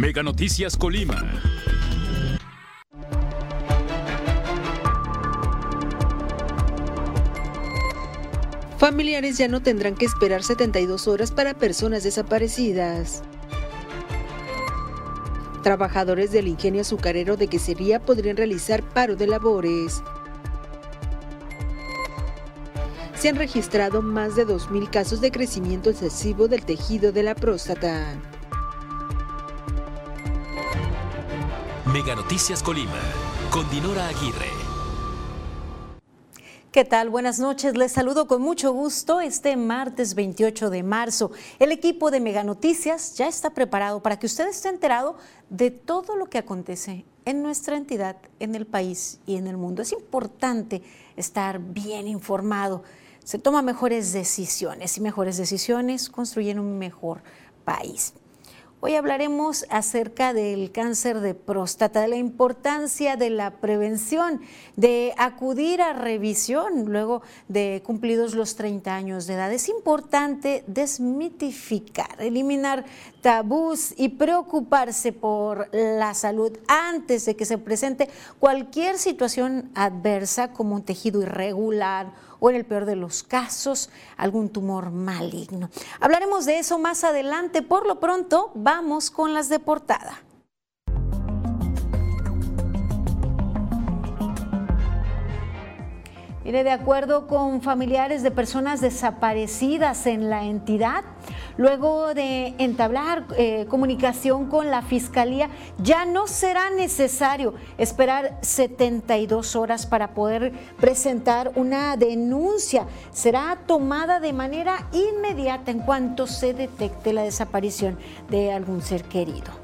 Mega Noticias Colima. Familiares ya no tendrán que esperar 72 horas para personas desaparecidas. Trabajadores del ingenio azucarero de Quesería podrían realizar paro de labores. Se han registrado más de 2.000 casos de crecimiento excesivo del tejido de la próstata. Mega Noticias Colima, con Dinora Aguirre. ¿Qué tal? Buenas noches. Les saludo con mucho gusto este martes 28 de marzo. El equipo de Mega Noticias ya está preparado para que usted esté enterado de todo lo que acontece en nuestra entidad, en el país y en el mundo. Es importante estar bien informado. Se toman mejores decisiones y mejores decisiones construyen un mejor país. Hoy hablaremos acerca del cáncer de próstata, de la importancia de la prevención, de acudir a revisión luego de cumplidos los 30 años de edad. Es importante desmitificar, eliminar tabús y preocuparse por la salud antes de que se presente cualquier situación adversa como un tejido irregular o en el peor de los casos algún tumor maligno. Hablaremos de eso más adelante. Por lo pronto, vamos con las de portada. De acuerdo con familiares de personas desaparecidas en la entidad, luego de entablar eh, comunicación con la Fiscalía, ya no será necesario esperar 72 horas para poder presentar una denuncia. Será tomada de manera inmediata en cuanto se detecte la desaparición de algún ser querido.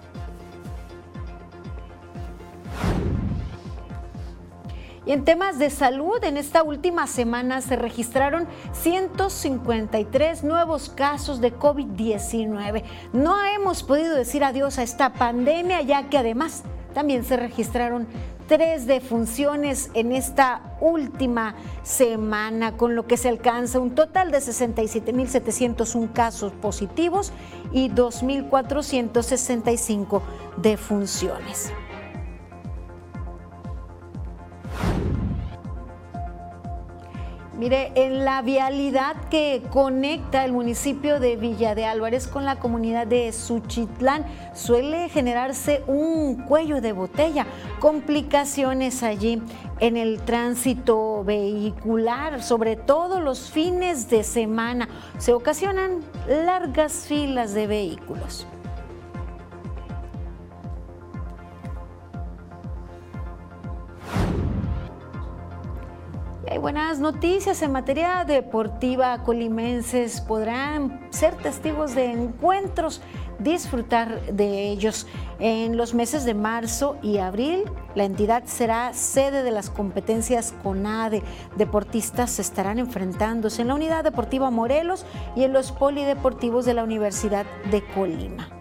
Y en temas de salud, en esta última semana se registraron 153 nuevos casos de COVID-19. No hemos podido decir adiós a esta pandemia, ya que además también se registraron tres defunciones en esta última semana, con lo que se alcanza un total de 67.701 casos positivos y 2.465 defunciones. Mire, en la vialidad que conecta el municipio de Villa de Álvarez con la comunidad de Suchitlán suele generarse un cuello de botella, complicaciones allí en el tránsito vehicular, sobre todo los fines de semana. Se ocasionan largas filas de vehículos. Buenas noticias en materia deportiva. Colimenses podrán ser testigos de encuentros, disfrutar de ellos. En los meses de marzo y abril, la entidad será sede de las competencias CONADE. Deportistas estarán enfrentándose en la Unidad Deportiva Morelos y en los polideportivos de la Universidad de Colima.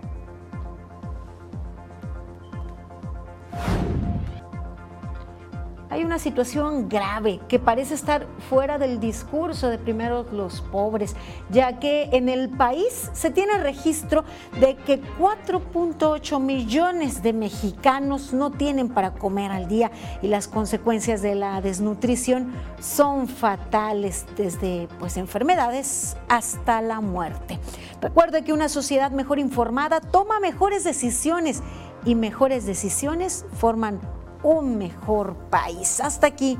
Hay una situación grave que parece estar fuera del discurso de primero los pobres, ya que en el país se tiene registro de que 4.8 millones de mexicanos no tienen para comer al día y las consecuencias de la desnutrición son fatales desde pues enfermedades hasta la muerte. Recuerde que una sociedad mejor informada toma mejores decisiones y mejores decisiones forman un mejor país. Hasta aquí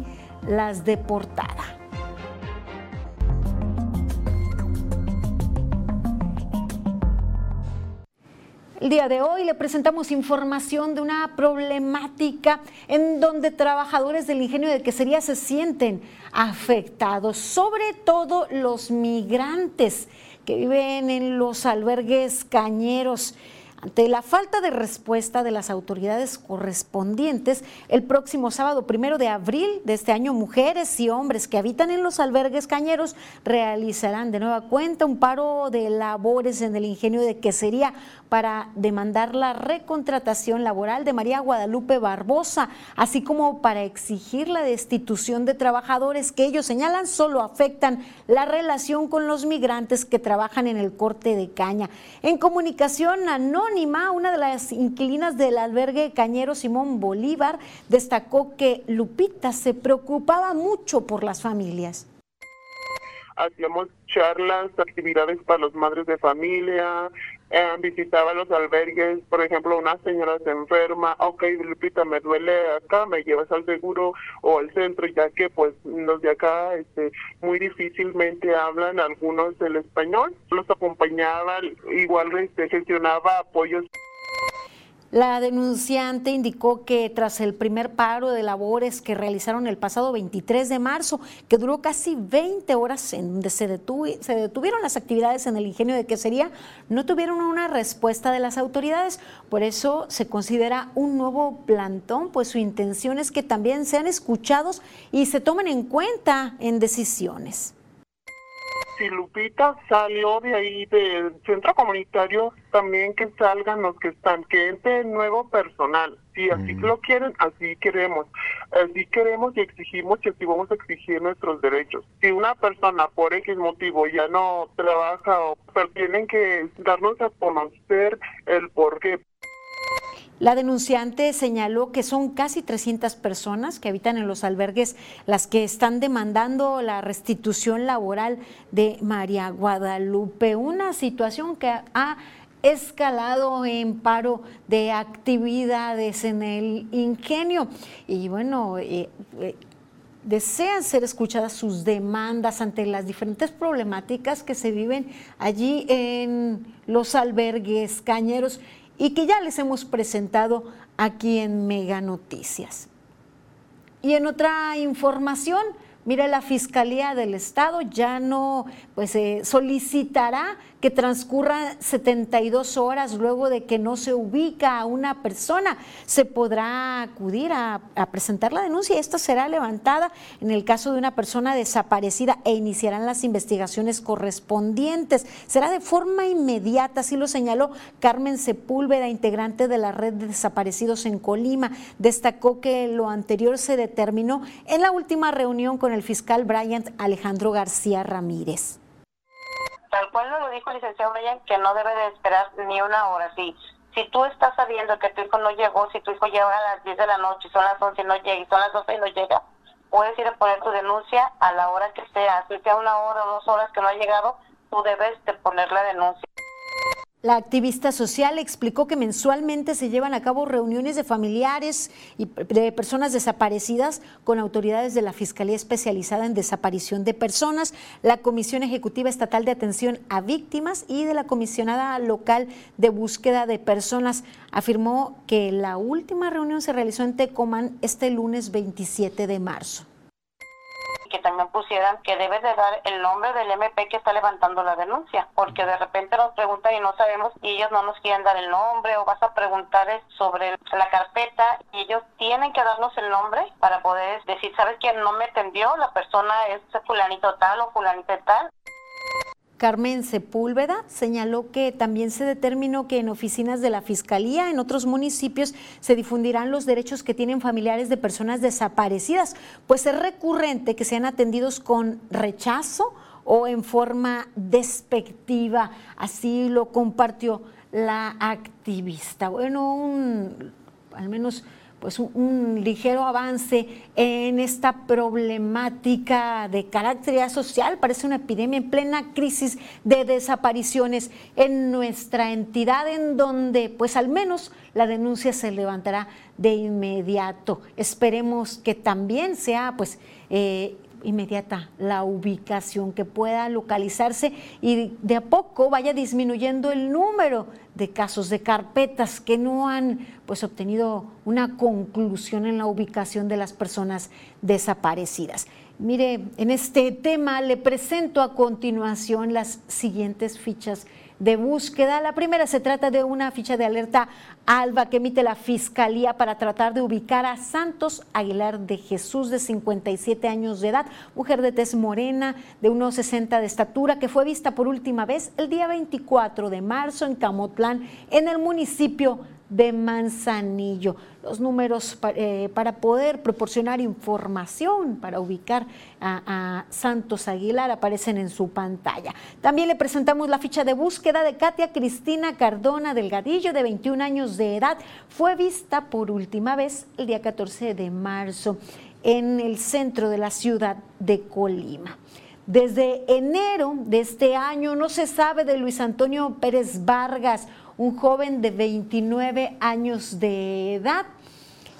las de portada. El día de hoy le presentamos información de una problemática en donde trabajadores del ingenio de quesería se sienten afectados, sobre todo los migrantes que viven en los albergues cañeros. Ante la falta de respuesta de las autoridades correspondientes, el próximo sábado primero de abril de este año, mujeres y hombres que habitan en los albergues cañeros realizarán de nueva cuenta un paro de labores en el ingenio de quesería para demandar la recontratación laboral de María Guadalupe Barbosa, así como para exigir la destitución de trabajadores que ellos señalan solo afectan la relación con los migrantes que trabajan en el corte de caña. En comunicación anoche, Una de las inquilinas del albergue Cañero Simón Bolívar, destacó que Lupita se preocupaba mucho por las familias. Hacíamos charlas, actividades para los madres de familia, eh, visitaba los albergues, por ejemplo, una señora se enferma, ok, Lupita, me duele acá, me llevas al seguro o al centro, ya que pues los de acá este, muy difícilmente hablan algunos el español, los acompañaba, igual este, gestionaba apoyos. La denunciante indicó que tras el primer paro de labores que realizaron el pasado 23 de marzo, que duró casi 20 horas en donde se, detuvieron las actividades en el ingenio de quesería, no tuvieron una respuesta de las autoridades. Por eso se considera un nuevo plantón, pues su intención es que también sean escuchados y se tomen en cuenta en decisiones si Lupita salió de ahí del centro comunitario, también que salgan los que están, que entre nuevo personal. Si así lo quieren, así queremos. Así queremos y exigimos y así vamos a exigir nuestros derechos. Si una persona por X motivo ya no trabaja, pero tienen que darnos a conocer el por qué. La denunciante señaló que son casi 300 personas que habitan en los albergues las que están demandando la restitución laboral de María Guadalupe, una situación que ha escalado en paro de actividades en el ingenio. Y bueno, eh, eh, desean ser escuchadas sus demandas ante las diferentes problemáticas que se viven allí en los albergues cañeros y que ya les hemos presentado aquí en Mega Noticias. Y en otra información, mira, la Fiscalía del Estado ya no pues, eh, solicitará que transcurran 72 horas luego de que no se ubica a una persona, se podrá acudir a, presentar la denuncia. Esta será levantada en el caso de una persona desaparecida e iniciarán las investigaciones correspondientes. Será de forma inmediata, así lo señaló Carmen Sepúlveda, integrante de la red de desaparecidos en Colima. Destacó que lo anterior se determinó en la última reunión con el fiscal Bryant Alejandro García Ramírez tal cual lo dijo el licenciado Brian, que no debe de esperar ni una hora. Si, si tú estás sabiendo que tu hijo no llegó, si tu hijo llega a las 10 de la noche, son las 11 y no llega, y son las 12 y no llega, puedes ir a poner tu denuncia a la hora que sea. Si sea una hora o dos horas que no ha llegado, tú debes de poner la denuncia. La activista social explicó que mensualmente se llevan a cabo reuniones de familiares y de personas desaparecidas con autoridades de la Fiscalía Especializada en Desaparición de Personas, la Comisión Ejecutiva Estatal de Atención a Víctimas y de la Comisionada Local de Búsqueda de Personas. Afirmó que la última reunión se realizó en Tecomán este lunes 27 de marzo que también pusieran que debe de dar el nombre del MP que está levantando la denuncia, porque de repente nos preguntan y no sabemos y ellos no nos quieren dar el nombre o vas a preguntar sobre la carpeta y ellos tienen que darnos el nombre para poder decir, ¿sabes quién no me atendió? La persona es fulanito tal o fulanito tal. Carmen Sepúlveda señaló que también se determinó que en oficinas de la Fiscalía en otros municipios se difundirán los derechos que tienen familiares de personas desaparecidas, pues es recurrente que sean atendidos con rechazo o en forma despectiva. Así lo compartió la activista. Bueno, al menos pues un, ligero avance en esta problemática de carácter social. Parece una epidemia en plena crisis de desapariciones en nuestra entidad, en donde pues al menos la denuncia se levantará de inmediato. Esperemos que también sea pues eh, inmediata la ubicación, que pueda localizarse y de a poco vaya disminuyendo el número de casos de carpetas que no han pues obtenido una conclusión en la ubicación de las personas desaparecidas. Mire, en este tema le presento a continuación las siguientes fichas de búsqueda. La primera se trata de una ficha de alerta alba que emite la Fiscalía para tratar de ubicar a Santos Aguilar de Jesús, de 57 años de edad, mujer de tez morena, de unos 60 de estatura, que fue vista por última vez el día 24 de marzo en Camotlán, en el municipio de Manzanillo. Los números eh, para poder proporcionar información, para ubicar a, Santos Aguilar, aparecen en su pantalla. También le presentamos la ficha de búsqueda de Katia Cristina Cardona Delgadillo, de 21 años de edad. Fue vista por última vez el día 14 de marzo en el centro de la ciudad de Colima. Desde enero de este año no se sabe de Luis Antonio Pérez Vargas, un joven de 29 años de edad.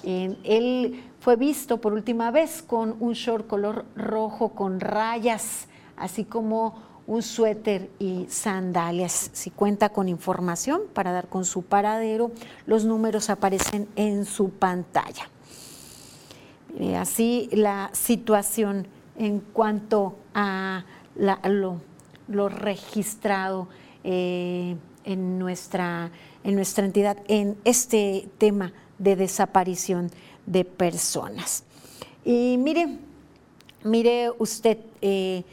Él fue visto por última vez con un short color rojo con rayas, así como un suéter y sandalias. Si cuenta con información para dar con su paradero, los números aparecen en su pantalla. así la situación en cuanto a lo, registrado eh, en, nuestra, en nuestra entidad en este tema de desaparición de personas. Y mire, mire usted, eh,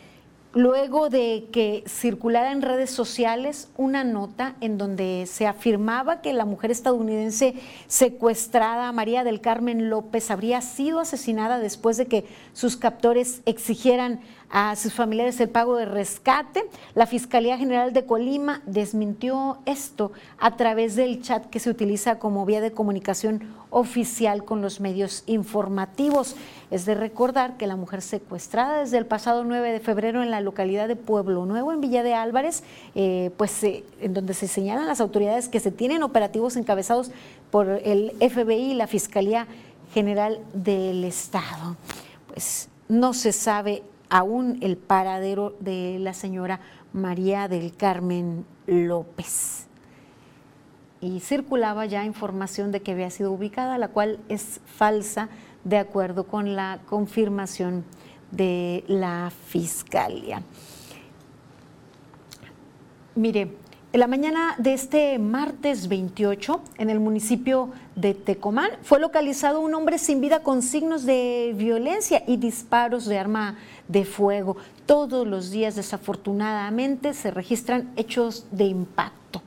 luego de que circulara en redes sociales una nota en donde se afirmaba que la mujer estadounidense secuestrada, María del Carmen López, habría sido asesinada después de que sus captores exigieran a sus familiares el pago de rescate. La Fiscalía General de Colima desmintió esto a través del chat que se utiliza como vía de comunicación oficial con los medios informativos. Es de recordar que la mujer secuestrada desde el pasado 9 de febrero en la localidad de Pueblo Nuevo, en Villa de Álvarez, eh, pues eh, en donde se señalan las autoridades que se tienen operativos encabezados por el FBI y la Fiscalía General del Estado. Pues no se sabe aún el paradero de la señora María del Carmen López. Y circulaba ya información de que había sido ubicada, la cual es falsa de acuerdo con la confirmación de la Fiscalía. Mire, en la mañana de este martes 28, en el municipio de Tecomán, fue localizado un hombre sin vida con signos de violencia y disparos de arma de fuego. Todos los días, desafortunadamente, se registran hechos de impacto.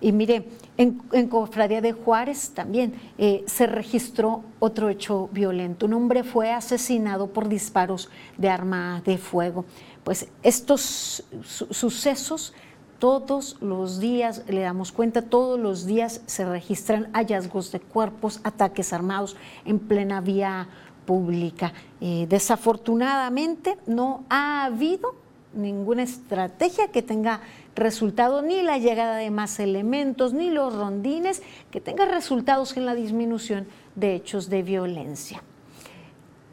Y mire, en, Cofradía de Juárez también eh, se registró otro hecho violento. Un hombre fue asesinado por disparos de arma de fuego. Pues estos sucesos todos los días, le damos cuenta, todos los días se registran hallazgos de cuerpos, ataques armados en plena vía pública. Eh, desafortunadamente no ha habido ninguna estrategia que tenga resultado, ni la llegada de más elementos, ni los rondines, que tenga resultados en la disminución de hechos de violencia.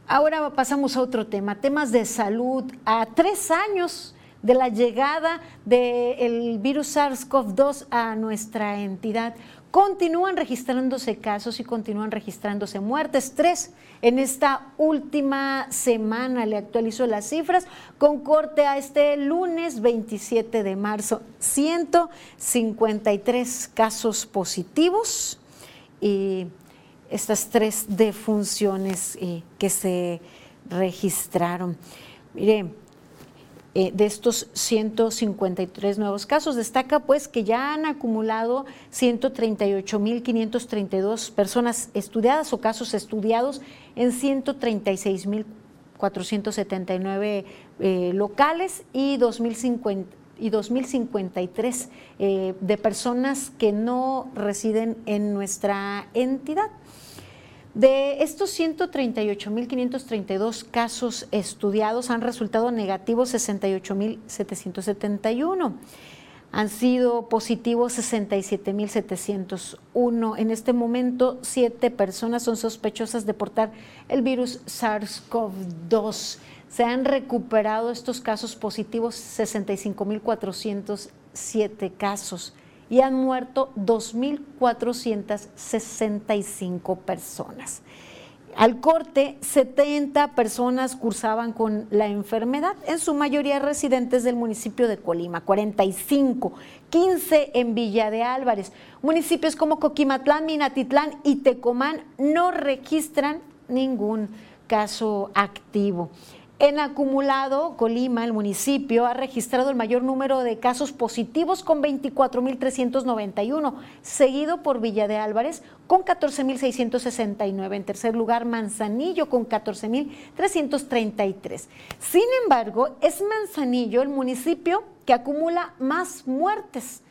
Ahora pasamos a otro tema, temas de salud. A tres años de la llegada del virus SARS-CoV-2 a nuestra entidad. Continúan registrándose casos y continúan registrándose muertes. Tres en esta última semana. Le actualizo las cifras con corte a este lunes 27 de marzo. 153 casos positivos y estas tres defunciones eh, que se registraron. Mire, eh, de estos 153 nuevos casos. Destaca pues que ya han acumulado 138.532 personas estudiadas o casos estudiados en 136.479 eh, locales y 2.050 y 2053 eh, de personas que no residen en nuestra entidad. De estos 138.532 casos estudiados han resultado negativos 68.771. Han sido positivos 67.701. En este momento, siete personas son sospechosas de portar el virus SARS-CoV-2. Se han recuperado estos casos positivos 65.407 casos y han muerto 2.465 personas. Al corte, 70 personas cursaban con la enfermedad, en su mayoría residentes del municipio de Colima, 45, 15 en Villa de Álvarez. Municipios como Coquimatlán, Minatitlán y Tecomán no registran ningún caso activo. En acumulado, Colima, el municipio, ha registrado el mayor número de casos positivos con 24.391, seguido por Villa de Álvarez con 14.669. En tercer lugar, Manzanillo con 14.333. Sin embargo, es Manzanillo el municipio que acumula más muertes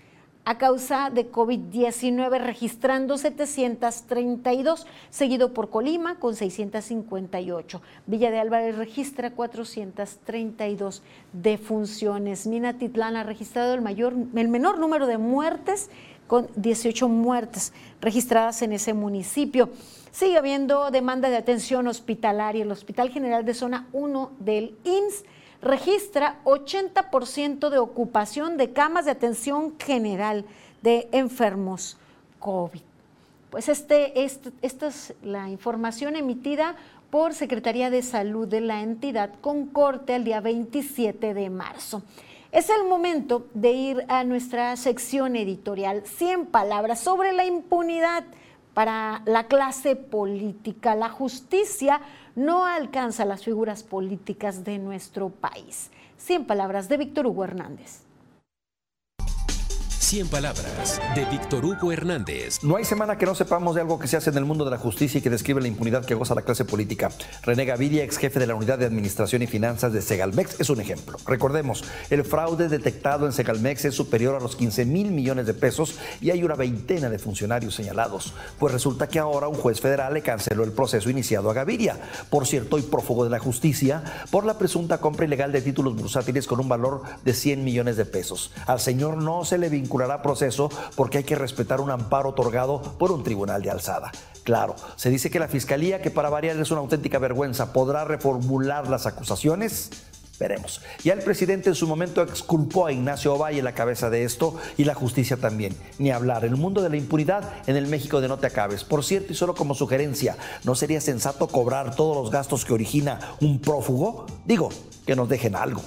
a causa de COVID-19, registrando 732, seguido por Colima con 658. Villa de Álvarez registra 432 defunciones. Minatitlán ha registrado el, el menor número de muertes con 18 muertes registradas en ese municipio. Sigue habiendo demanda de atención hospitalaria. El Hospital General de Zona 1 del INS registra 80% de ocupación de camas de atención general de enfermos COVID. Pues este, esta es la información emitida por Secretaría de Salud de la entidad con corte el día 27 de marzo. Es el momento de ir a nuestra sección editorial 100 palabras sobre la impunidad para la clase política. La justicia no alcanza las figuras políticas de nuestro país. 100 palabras de Víctor Hugo Hernández. 100 palabras de Víctor Hugo Hernández. No hay semana que no sepamos de algo que se hace en el mundo de la justicia y que describe la impunidad que goza la clase política. René Gaviria, ex jefe de la Unidad de Administración y Finanzas de Segalmex, es un ejemplo. Recordemos, el fraude detectado en Segalmex es superior a los 15 mil millones de pesos y hay una veintena de funcionarios señalados. Pues resulta que ahora un juez federal le canceló el proceso iniciado a Gaviria, por cierto, y prófugo de la justicia, por la presunta compra ilegal de títulos bursátiles con un valor de 100 millones de pesos. Al señor no se le vinculó proceso porque hay que respetar un amparo otorgado por un tribunal de alzada. Claro, se dice que la fiscalía, que para variar es una auténtica vergüenza, podrá reformular las acusaciones. Veremos. Ya el presidente en su momento exculpó a Ignacio Ovalle la cabeza de esto y la justicia también. Ni hablar. El mundo de la impunidad en el México de no te acabes. Por cierto, y solo como sugerencia, ¿no sería sensato cobrar todos los gastos que origina un prófugo? Digo, que nos dejen algo.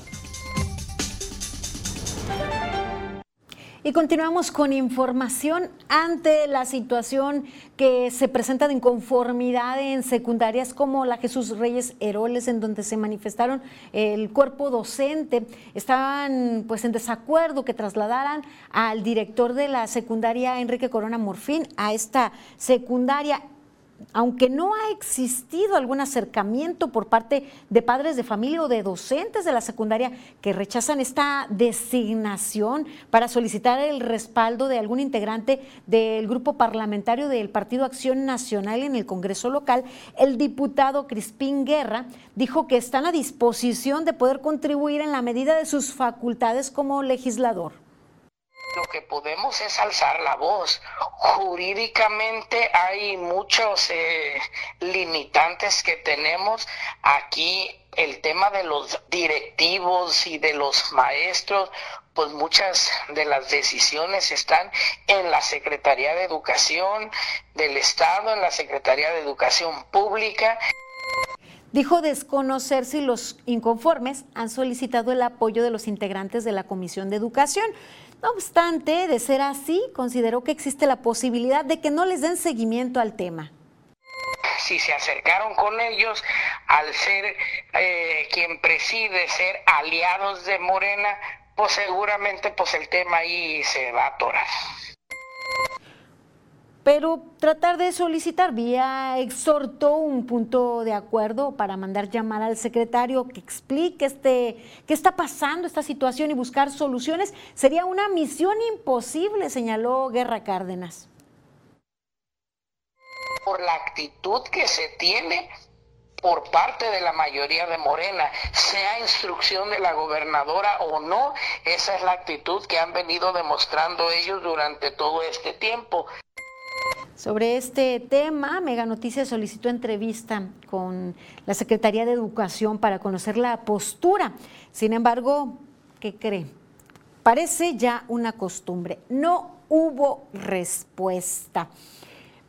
Y continuamos con información ante la situación que se presenta de inconformidad en secundarias como la Jesús Reyes Heroles, en donde se manifestaron el cuerpo docente. Estaban pues en desacuerdo que trasladaran al director de la secundaria, Enrique Corona Morfín, a esta secundaria aunque no ha existido algún acercamiento por parte de padres de familia o de docentes de la secundaria que rechazan esta designación para solicitar el respaldo de algún integrante del grupo parlamentario del Partido Acción Nacional en el Congreso local, el diputado Crispín Guerra dijo que están a disposición de poder contribuir en la medida de sus facultades como legislador lo que podemos es alzar la voz. Jurídicamente hay muchos eh, limitantes que tenemos. Aquí el tema de los directivos y de los maestros, pues muchas de las decisiones están en la Secretaría de Educación del Estado, en la Secretaría de Educación Pública. Dijo desconocer si los inconformes han solicitado el apoyo de los integrantes de la Comisión de Educación. No obstante, de ser así, consideró que existe la posibilidad de que no les den seguimiento al tema. Si se acercaron con ellos, al ser eh, quien preside, ser aliados de Morena, pues seguramente pues el tema ahí se va a atorar pero tratar de solicitar vía exhortó un punto de acuerdo para mandar llamar al secretario que explique este, qué está pasando esta situación y buscar soluciones sería una misión imposible, señaló Guerra Cárdenas. Por la actitud que se tiene por parte de la mayoría de Morena, sea instrucción de la gobernadora o no, esa es la actitud que han venido demostrando ellos durante todo este tiempo. Sobre este tema, Mega Noticias solicitó entrevista con la Secretaría de Educación para conocer la postura. Sin embargo, ¿qué cree? Parece ya una costumbre. No hubo respuesta.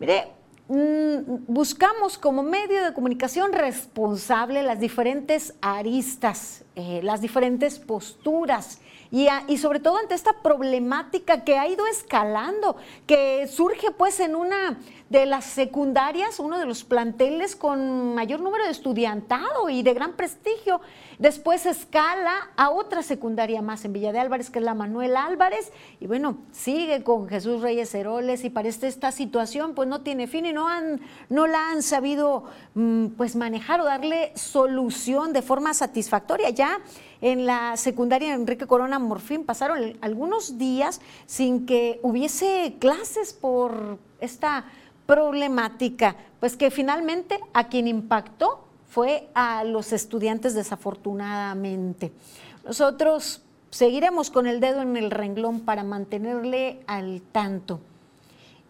Mire, mm, buscamos como medio de comunicación responsable las diferentes aristas eh, las diferentes posturas y, sobre todo ante esta problemática que ha ido escalando, que surge pues en una de las secundarias, uno de los planteles con mayor número de estudiantado y de gran prestigio. Después escala a otra secundaria más en Villa de Álvarez, que es la Manuel Álvarez, y bueno, sigue con Jesús Reyes Heroles y parece esta situación pues no tiene fin y no, han, no la han sabido mm, pues manejar o darle solución de forma satisfactoria. Ya en la secundaria Enrique Corona Morfín pasaron algunos días sin que hubiese clases por esta problemática, pues que finalmente a quien impactó fue a los estudiantes desafortunadamente. Nosotros seguiremos con el dedo en el renglón para mantenerle al tanto.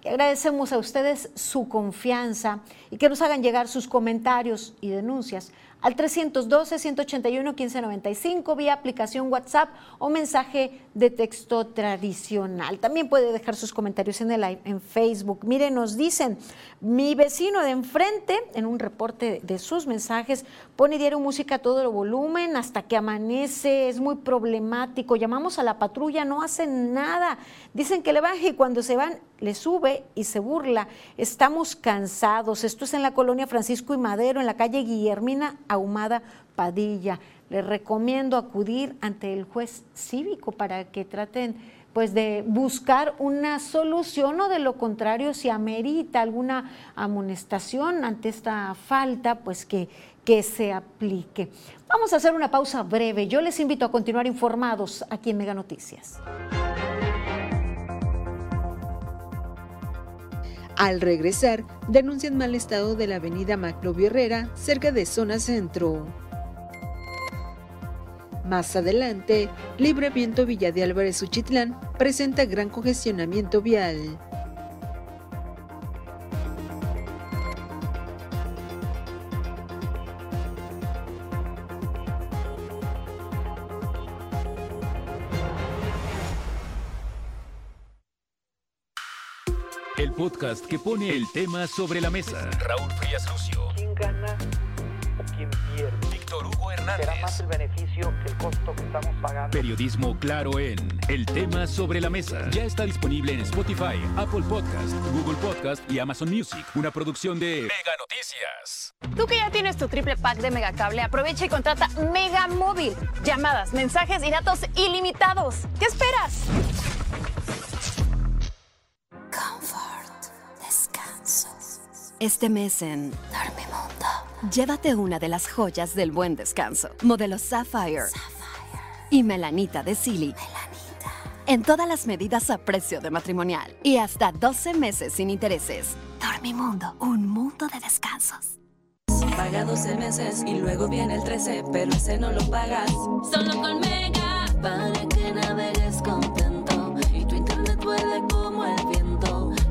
agradecemos a ustedes su confianza y que nos hagan llegar sus comentarios y denuncias al 312-181-1595 vía aplicación WhatsApp o mensaje de texto tradicional. También puede dejar sus comentarios en el en Facebook. Miren, nos dicen, mi vecino de enfrente, en un reporte de sus mensajes, pone diario música a todo el volumen hasta que amanece, es muy problemático. Llamamos a la patrulla, no hacen nada. Dicen que le baje y cuando se van le sube y se burla. Estamos cansados. Esto es en la colonia Francisco y Madero, en la calle Guillermina Ahumada Padilla. Les recomiendo acudir ante el juez cívico para que traten pues de buscar una solución o de lo contrario si amerita alguna amonestación ante esta falta pues que, que se aplique. Vamos a hacer una pausa breve. Yo les invito a continuar informados aquí en Mega Noticias. Al regresar, denuncian mal estado de la avenida Maclovio Herrera, cerca de zona centro. Más adelante, Libramiento Villa de Álvarez Uchitlán presenta gran congestionamiento vial. Podcast que pone el tema sobre la mesa. Raúl Frías Lucio. ¿Quién gana o quién pierde? Víctor Hugo Hernández. ¿Será más el beneficio que el costo que estamos pagando? Periodismo claro en El tema sobre la mesa. Ya está disponible en Spotify, Apple Podcast, Google Podcast y Amazon Music. Una producción de Mega Noticias. Tú que ya tienes tu triple pack de Megacable, aprovecha y contrata Mega Móvil. Llamadas, mensajes y datos ilimitados. ¿Qué esperas? Este mes en Dormimundo, llévate una de las joyas del buen descanso. Modelo Sapphire, y Melanita de Silly. En todas las medidas a precio de matrimonial y hasta 12 meses sin intereses. Dormimundo, un mundo de descansos. Paga 12 meses y luego viene el 13, pero ese no lo pagas. Solo con Mega, para que navegues contento y tu internet vuele como el viento.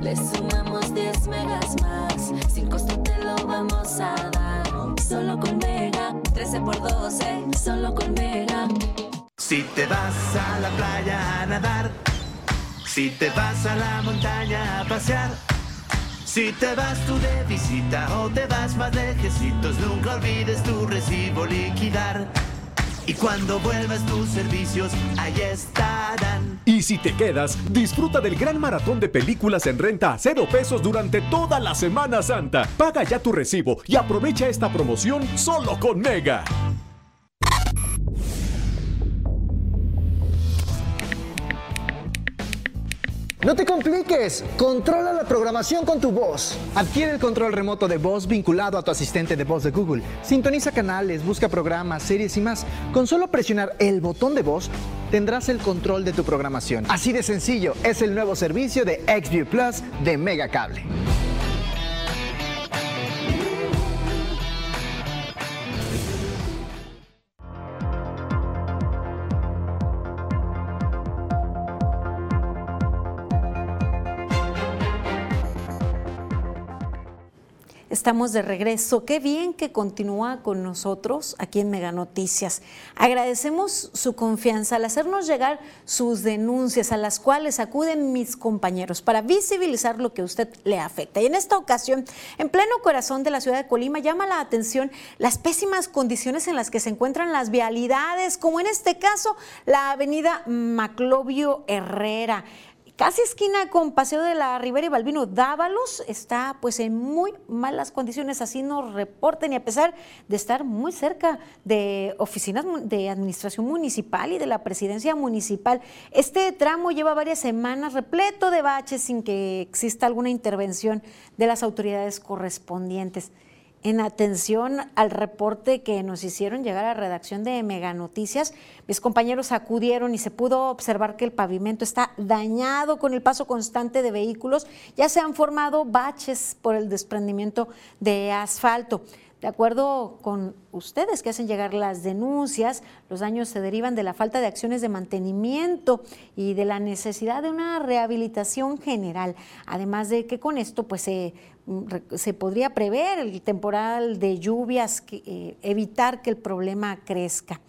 Le sumamos 10 megas más, sin costo te lo vamos a dar. Solo con Mega, 13 por 12, solo con Mega. Si te vas a la playa a nadar, si te vas a la montaña a pasear, si te vas tú de visita o te vas más lejecitos, nunca olvides tu recibo liquidar. Y cuando vuelvas tus servicios, ahí estarán. Y si te quedas, disfruta del gran maratón de películas en renta a cero pesos durante toda la Semana Santa. Paga ya tu recibo y aprovecha esta promoción solo con Mega. No te compliques, controla la programación con tu voz. Adquiere el control remoto de voz vinculado a tu asistente de voz de Google. Sintoniza canales, busca programas, series y más. Con solo presionar el botón de voz, tendrás el control de tu programación. Así de sencillo, es el nuevo servicio de XView Plus de Megacable. Estamos de regreso. Qué bien que continúa con nosotros aquí en Mega Noticias. Agradecemos su confianza al hacernos llegar sus denuncias a las cuales acuden mis compañeros para visibilizar lo que a usted le afecta. Y en esta ocasión, en pleno corazón de la ciudad de Colima, llama la atención las pésimas condiciones en las que se encuentran las vialidades, como en este caso la avenida Maclovio Herrera casi esquina con Paseo de la Ribera y Balbino Dávalos, está pues en muy malas condiciones, así nos reporten y a pesar de estar muy cerca de oficinas de administración municipal y de la presidencia municipal, este tramo lleva varias semanas repleto de baches sin que exista alguna intervención de las autoridades correspondientes en atención al reporte que nos hicieron llegar a la redacción de Mega Noticias, mis compañeros acudieron y se pudo observar que el pavimento está dañado con el paso constante de vehículos. Ya se han formado baches por el desprendimiento de asfalto. De acuerdo con ustedes que hacen llegar las denuncias, los daños se derivan de la falta de acciones de mantenimiento y de la necesidad de una rehabilitación general. Además de que con esto pues se, mm, podría prever el temporal de lluvias, eh, evitar que el problema crezca.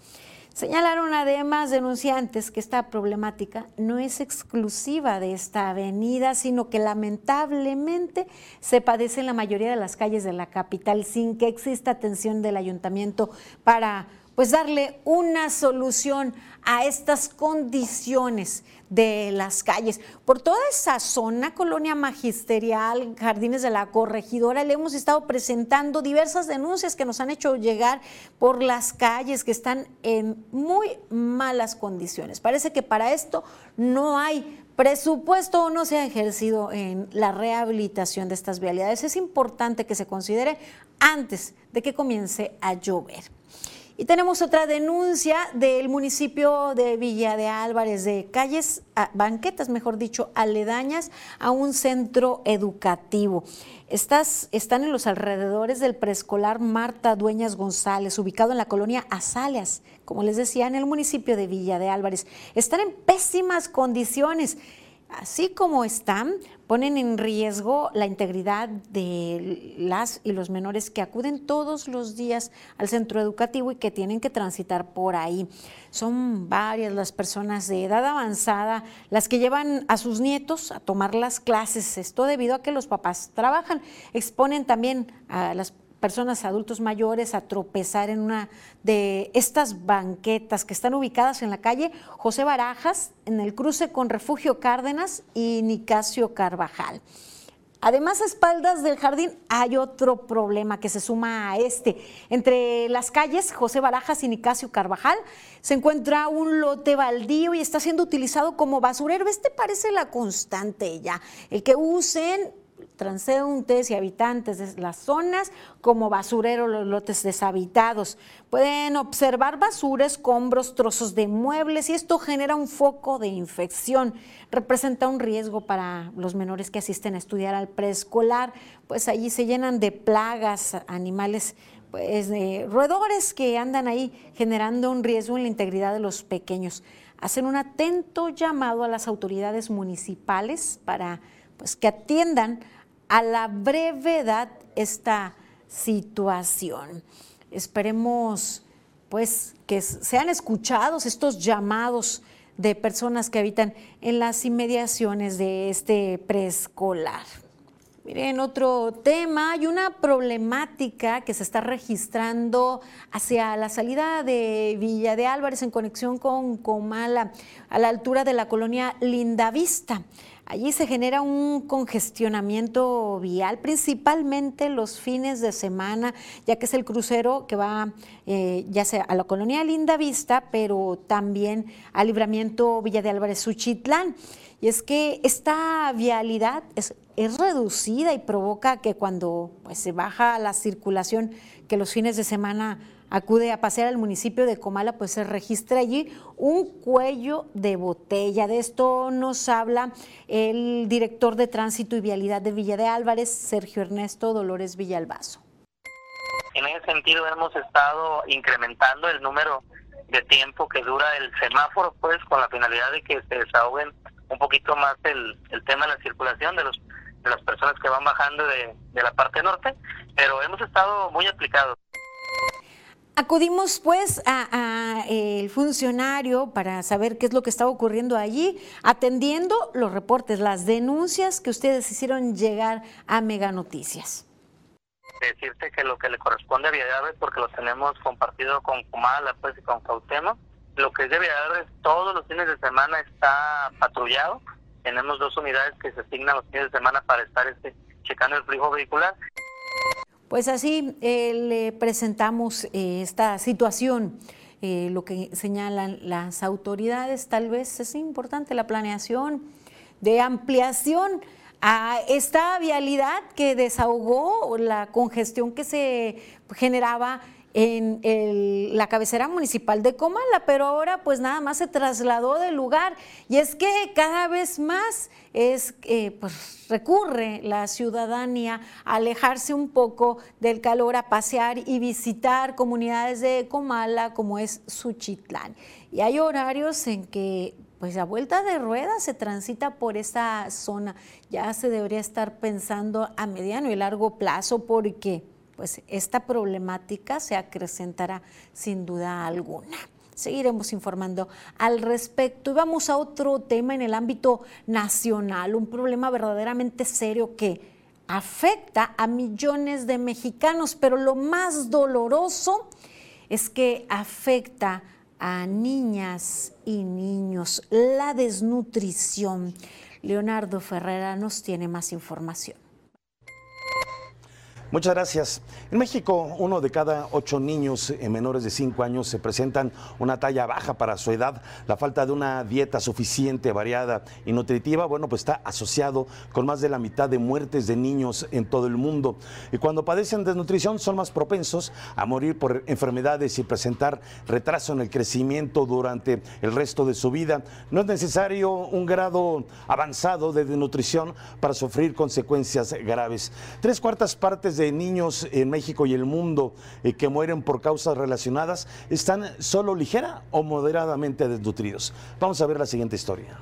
Señalaron además denunciantes que esta problemática no es exclusiva de esta avenida, sino que lamentablemente se padece en la mayoría de las calles de la capital sin que exista atención del ayuntamiento para pues darle una solución a estas condiciones de las calles. Por toda esa zona, colonia magisterial, jardines de la corregidora, le hemos estado presentando diversas denuncias que nos han hecho llegar por las calles que están en muy malas condiciones. Parece que para esto no hay presupuesto o no se ha ejercido en la rehabilitación de estas vialidades. Es importante que se considere antes de que comience a llover. Y tenemos otra denuncia del municipio de Villa de Álvarez, de calles, banquetas, mejor dicho, aledañas a un centro educativo. Estas están en los alrededores del preescolar Marta Dueñas González, ubicado en la colonia Azaleas, como les decía, en el municipio de Villa de Álvarez. Están en pésimas condiciones así como están, ponen en riesgo la integridad de las y los menores que acuden todos los días al centro educativo y que tienen que transitar por ahí. Son varias las personas de edad avanzada las que llevan a sus nietos a tomar las clases. Esto debido a que los papás trabajan. Exponen también a las personas adultos mayores a tropezar en una de estas banquetas que están ubicadas en la calle José Barajas, en el cruce con Refugio Cárdenas y Nicasio Carvajal. Además, a espaldas del jardín hay otro problema que se suma a este. Entre las calles José Barajas y Nicasio Carvajal se encuentra un lote baldío y está siendo utilizado como basurero. Este parece la constante ya. El que usen transeúntes y habitantes de las zonas como basurero los lotes deshabitados. Pueden observar basura, escombros, trozos de muebles y esto genera un foco de infección. Representa un riesgo para los menores que asisten a estudiar al preescolar, pues allí se llenan de plagas, animales pues de roedores que andan ahí generando un riesgo en la integridad de los pequeños. Hacen un atento llamado a las autoridades municipales para pues, que atiendan a la brevedad esta situación. Esperemos pues que sean escuchados estos llamados de personas que habitan en las inmediaciones de este preescolar. Miren, otro tema, hay una problemática que se está registrando hacia la salida de Villa de Álvarez en conexión con Comala, a la altura de la colonia Lindavista. Allí se genera un congestionamiento vial, principalmente los fines de semana, ya que es el crucero que va eh, ya sea a la colonia Linda Vista, pero también al libramiento Villa de Álvarez Suchitlán. Y es que esta vialidad es, es reducida y provoca que cuando pues, se baja la circulación, que los fines de semana acude a pasear al municipio de Comala, pues se registra allí un cuello de botella. De esto nos habla el director de Tránsito y Vialidad de Villa de Álvarez, Sergio Ernesto Dolores Villalbazo. En ese sentido hemos estado incrementando el número de tiempo que dura el semáforo, pues con la finalidad de que se desahoguen un poquito más el, el tema de la circulación de los de las personas que van bajando de, de la parte norte, pero hemos estado muy aplicados. Acudimos pues a, a, el funcionario para saber qué es lo que estaba ocurriendo allí, atendiendo los reportes, las denuncias que ustedes hicieron llegar a Mega Noticias. Decirte que lo que le corresponde a Villaves, porque lo tenemos compartido con Comala pues, y con Cautemo, lo que es de Villaves todos los fines de semana está patrullado. Tenemos dos unidades que se asignan los fines de semana para estar este, checando el flujo vehicular. Pues así eh, le presentamos eh, esta situación. Eh, lo que señalan las autoridades, tal vez es importante la planeación de ampliación a esta vialidad que desahogó la congestión que se generaba en la cabecera municipal de Comala, pero ahora pues nada más se trasladó del lugar. Y es que cada vez más es, eh, pues recurre la ciudadanía a alejarse un poco del calor, a pasear y visitar comunidades de Comala como es Suchitlán. Y hay horarios en que pues a vuelta de ruedas se transita por esta zona. Ya se debería estar pensando a mediano y largo plazo porque pues esta problemática se acrecentará sin duda alguna. Seguiremos informando al respecto. Y vamos a otro tema en el ámbito nacional, un problema verdaderamente serio que afecta a millones de mexicanos, pero lo más doloroso es que afecta a niñas y niños, la desnutrición. Leonardo Ferrera nos tiene más información. Muchas gracias. En México, uno de cada ocho niños menores de cinco años se presentan una talla baja para su edad. La falta de una dieta suficiente, variada y nutritiva, bueno, pues está asociado con más de la mitad de muertes de niños en todo el mundo. Y cuando padecen desnutrición son más propensos a morir por enfermedades y presentar retraso en el crecimiento durante el resto de su vida. No es necesario un grado avanzado de desnutrición para sufrir consecuencias graves. Tres cuartas partes de niños en México y el mundo eh, que mueren por causas relacionadas están solo ligera o moderadamente desnutridos. Vamos a ver la siguiente historia.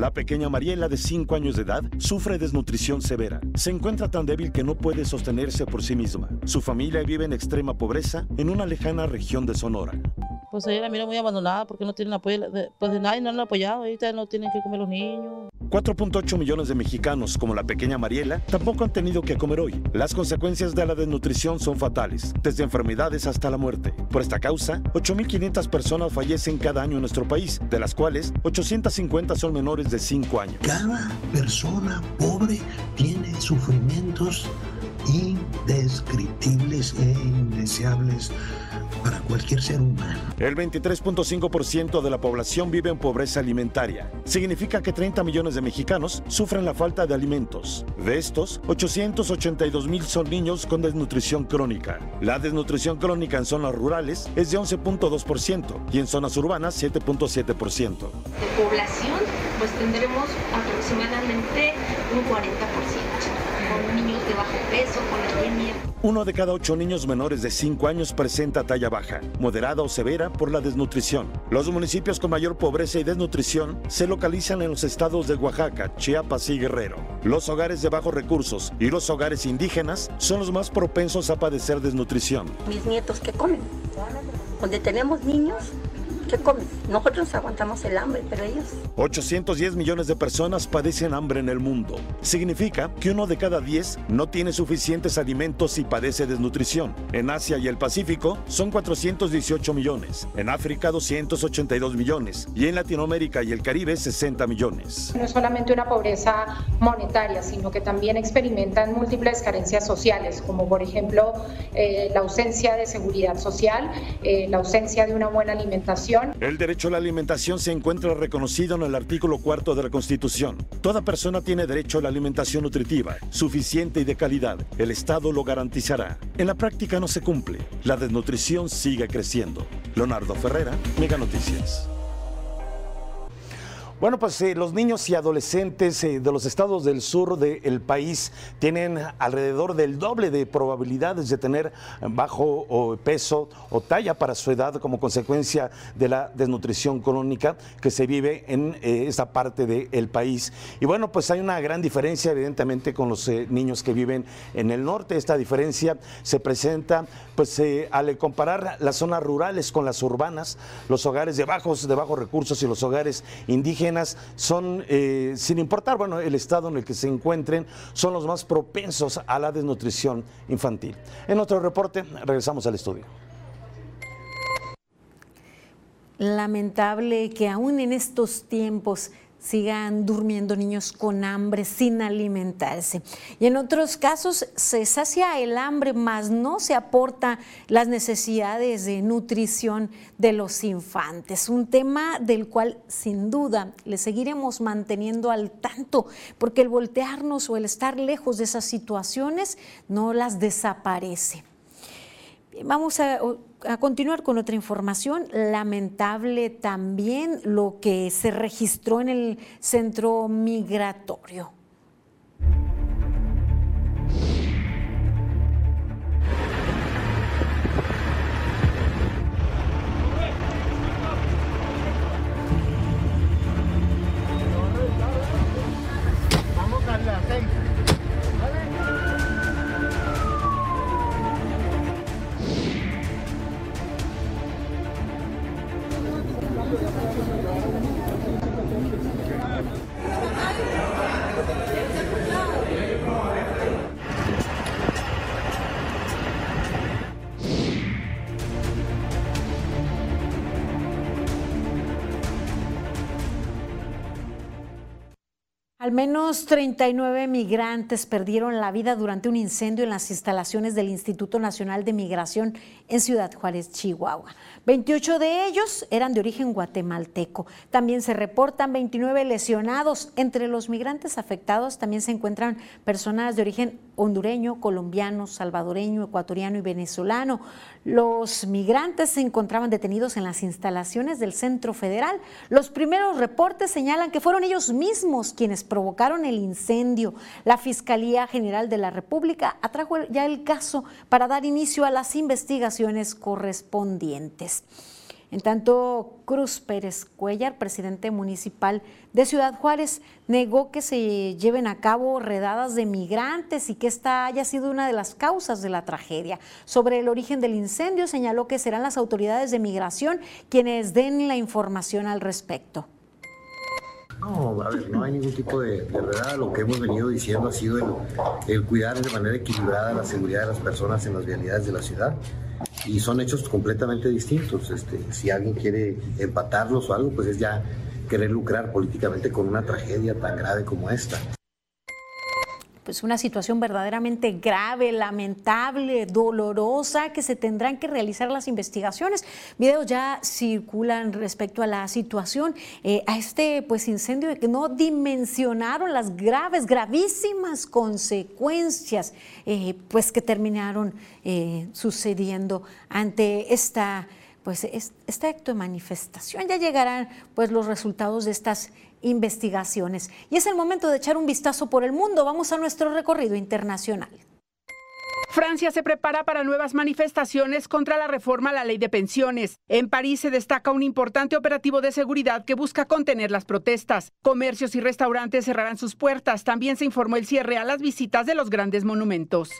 La pequeña Mariela, de 5 años de edad, sufre desnutrición severa. Se encuentra tan débil que no puede sostenerse por sí misma. Su familia vive en extrema pobreza en una lejana región de Sonora. Pues ella la mira muy abandonada porque no tienen apoyo, de- pues de nadie no han apoyado, ahorita no tienen que comer los niños. 4.8 millones de mexicanos, como la pequeña Mariela, tampoco han tenido que comer hoy. Las consecuencias de la desnutrición son fatales, desde enfermedades hasta la muerte. Por esta causa, 8.500 personas fallecen cada año en nuestro país, de las cuales 850 son menores de 5 años. Cada persona pobre tiene sufrimientos indescriptibles e indeseables para cualquier ser humano. El 23.5% de la población vive en pobreza alimentaria. Significa que 30 millones de mexicanos sufren la falta de alimentos. De estos, 882 mil son niños con desnutrición crónica. La desnutrición crónica en zonas rurales es de 11.2% y en zonas urbanas 7.7%. de población, pues tendremos aproximadamente un 40%, con niños de bajo peso. Uno de cada ocho niños menores de 5 años presenta talla baja, moderada o severa por la desnutrición. Los municipios con mayor pobreza y desnutrición se localizan en los estados de Oaxaca, Chiapas y Guerrero. Los hogares de bajos recursos y los hogares indígenas son los más propensos a padecer desnutrición. mis nietos que comen. Donde tenemos niños, Nosotros aguantamos el hambre, pero ellos 810 millones de personas padecen hambre en el mundo. Significa que uno de cada 10 no tiene suficientes alimentos y padece desnutrición. En Asia y el Pacífico son 418 millones, en África 282 millones y en Latinoamérica y el Caribe 60 millones. No es solamente una pobreza monetaria, sino que también experimentan múltiples carencias sociales, como por ejemplo eh, la ausencia de seguridad social, eh, la ausencia de una buena alimentación. El derecho a la alimentación se encuentra reconocido en el artículo cuarto de la Constitución. Toda persona tiene derecho a la alimentación nutritiva, suficiente y de calidad. El Estado lo garantizará. En la práctica no se cumple. La desnutrición sigue creciendo. Leonardo Ferrera, Mega Noticias. Bueno, pues eh, los niños y adolescentes eh, de los estados del sur del país tienen alrededor del doble de probabilidades de tener bajo peso o talla para su edad como consecuencia de la desnutrición crónica que se vive en eh, esta parte del país. Y bueno, pues hay una gran diferencia evidentemente con los eh, niños que viven en el norte. Esta diferencia se presenta pues al comparar las zonas rurales con las urbanas, los hogares de bajos, de bajos recursos y los hogares indígenas son, eh, sin importar bueno, el estado en el que se encuentren, son los más propensos a la desnutrición infantil. En otro reporte, regresamos al estudio. Lamentable que aún en estos tiempos sigan durmiendo niños con hambre sin alimentarse. Y en otros casos se sacia el hambre, más no se aporta las necesidades de nutrición de los infantes. Un tema del cual sin duda le seguiremos manteniendo al tanto, porque el voltearnos o el estar lejos de esas situaciones no las desaparece. Vamos a, continuar con otra información. Lamentable también lo que se registró en el centro migratorio. Al menos 39 migrantes perdieron la vida durante un incendio en las instalaciones del Instituto Nacional de Migración en Ciudad Juárez, Chihuahua. 28 de ellos eran de origen guatemalteco. También se reportan 29 lesionados. Entre los migrantes afectados también se encuentran personas de origen hondureño, colombiano, salvadoreño, ecuatoriano y venezolano. Los migrantes se encontraban detenidos en las instalaciones del Centro Federal. Los primeros reportes señalan que fueron ellos mismos quienes provocaron el incendio. La Fiscalía General de la República atrajo ya el caso para dar inicio a las investigaciones correspondientes. En tanto, Cruz Pérez Cuellar, presidente municipal de Ciudad Juárez, negó que se lleven a cabo redadas de migrantes y que esta haya sido una de las causas de la tragedia. Sobre el origen del incendio, señaló que serán las autoridades de migración quienes den la información al respecto. No, a ver, no hay ningún tipo de, de redada. Lo que hemos venido diciendo ha sido el, el cuidar de manera equilibrada la seguridad de las personas en las vialidades de la ciudad y son hechos completamente distintos. Este, si alguien quiere empatarlos o algo, pues es ya querer lucrar políticamente con una tragedia tan grave como esta. Pues una situación verdaderamente grave, lamentable, dolorosa, que se tendrán que realizar las investigaciones. Videos ya circulan respecto a la situación, eh, a este pues incendio que no dimensionaron las graves, gravísimas consecuencias eh, pues que terminaron eh, sucediendo ante esta pues este acto de manifestación. Ya llegarán pues los resultados de estas investigaciones. Y es el momento de echar un vistazo por el mundo. Vamos a nuestro recorrido internacional. Francia se prepara para nuevas manifestaciones contra la reforma a la ley de pensiones. En París se destaca un importante operativo de seguridad que busca contener las protestas. Comercios y restaurantes cerrarán sus puertas. También se informó el cierre a las visitas de los grandes monumentos.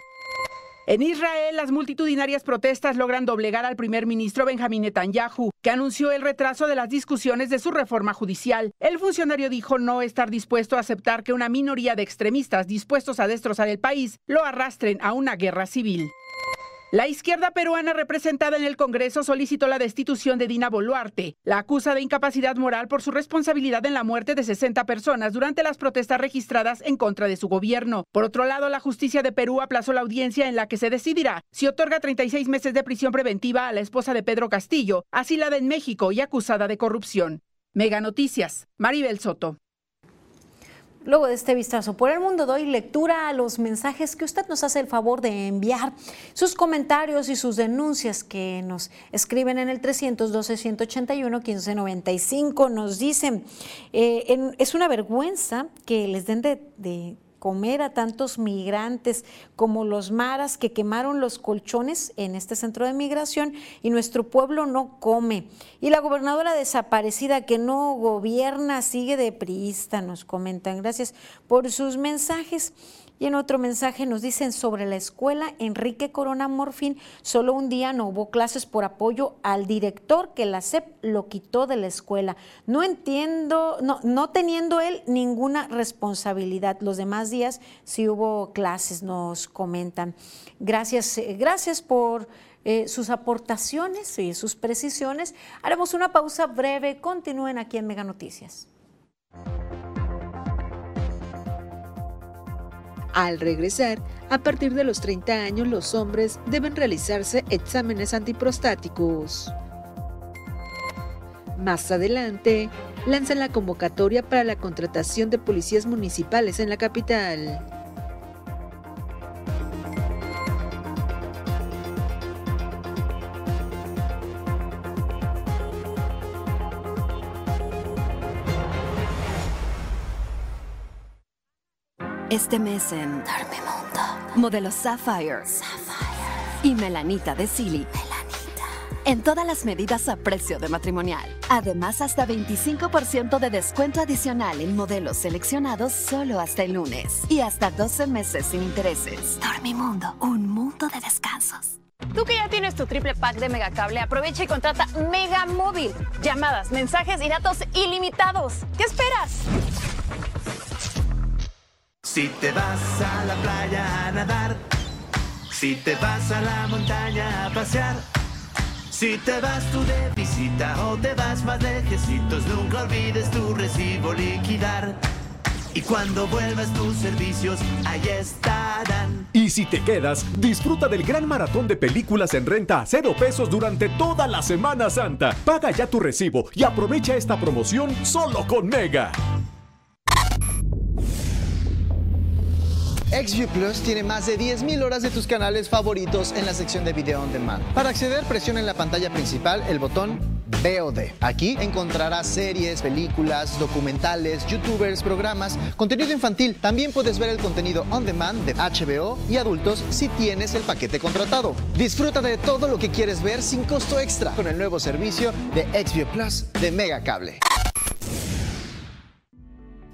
En Israel, las multitudinarias protestas logran doblegar al primer ministro Benjamín Netanyahu, que anunció el retraso de las discusiones de su reforma judicial. El funcionario dijo no estar dispuesto a aceptar que una minoría de extremistas dispuestos a destrozar el país lo arrastren a una guerra civil. La izquierda peruana representada en el Congreso solicitó la destitución de Dina Boluarte. La acusa de incapacidad moral por su responsabilidad en la muerte de 60 personas durante las protestas registradas en contra de su gobierno. Por otro lado, la justicia de Perú aplazó la audiencia en la que se decidirá si otorga 36 meses de prisión preventiva a la esposa de Pedro Castillo, asilada en México y acusada de corrupción. Mega Noticias, Maribel Soto. Luego de este vistazo por el mundo, doy lectura a los mensajes que usted nos hace el favor de enviar, sus comentarios y sus denuncias que nos escriben en el 312-181-1595. Nos dicen, eh, es una vergüenza que les den de comer a tantos migrantes como los maras que quemaron los colchones en este centro de migración y nuestro pueblo no come. Y la gobernadora desaparecida que no gobierna sigue de priista, nos comentan. Gracias por sus mensajes. Y en otro mensaje nos dicen sobre la escuela Enrique Corona Morfín, solo un día no hubo clases por apoyo al director que la SEP lo quitó de la escuela. No entiendo, no, no teniendo él ninguna responsabilidad. Los demás días sí hubo clases, nos comentan. Gracias, eh, gracias por eh, sus aportaciones y sus precisiones. Haremos una pausa breve. Continúen aquí en Mega Noticias. Al regresar, a partir de los 30 años los hombres deben realizarse exámenes antiprostáticos. Más adelante, lanzan la convocatoria para la contratación de policías municipales en la capital. Este mes en Dormimundo, modelo Sapphire, y Melanita de Silly. En todas las medidas a precio de matrimonial. Además, hasta 25% de descuento adicional en modelos seleccionados solo hasta el lunes. Y hasta 12 meses sin intereses. Dormimundo, un mundo de descansos. Tú que ya tienes tu triple pack de Megacable, aprovecha y contrata Mega Móvil. Llamadas, mensajes y datos ilimitados. ¿Qué esperas? Si te vas a la playa a nadar, si te vas a la montaña a pasear, si te vas tú de visita o te vas más lejecitos, nunca olvides tu recibo liquidar. Y cuando vuelvas tus servicios, ahí estarán. Y si te quedas, disfruta del gran maratón de películas en renta a cero pesos durante toda la Semana Santa. Paga ya tu recibo y aprovecha esta promoción solo con Mega. XView Plus tiene más de 10.000 horas de tus canales favoritos en la sección de Video On Demand. Para acceder, presiona en la pantalla principal el botón VOD. Aquí encontrarás series, películas, documentales, youtubers, programas, contenido infantil. También puedes ver el contenido on demand de HBO y adultos si tienes el paquete contratado. Disfruta de todo lo que quieres ver sin costo extra con el nuevo servicio de XView Plus de Mega Cable.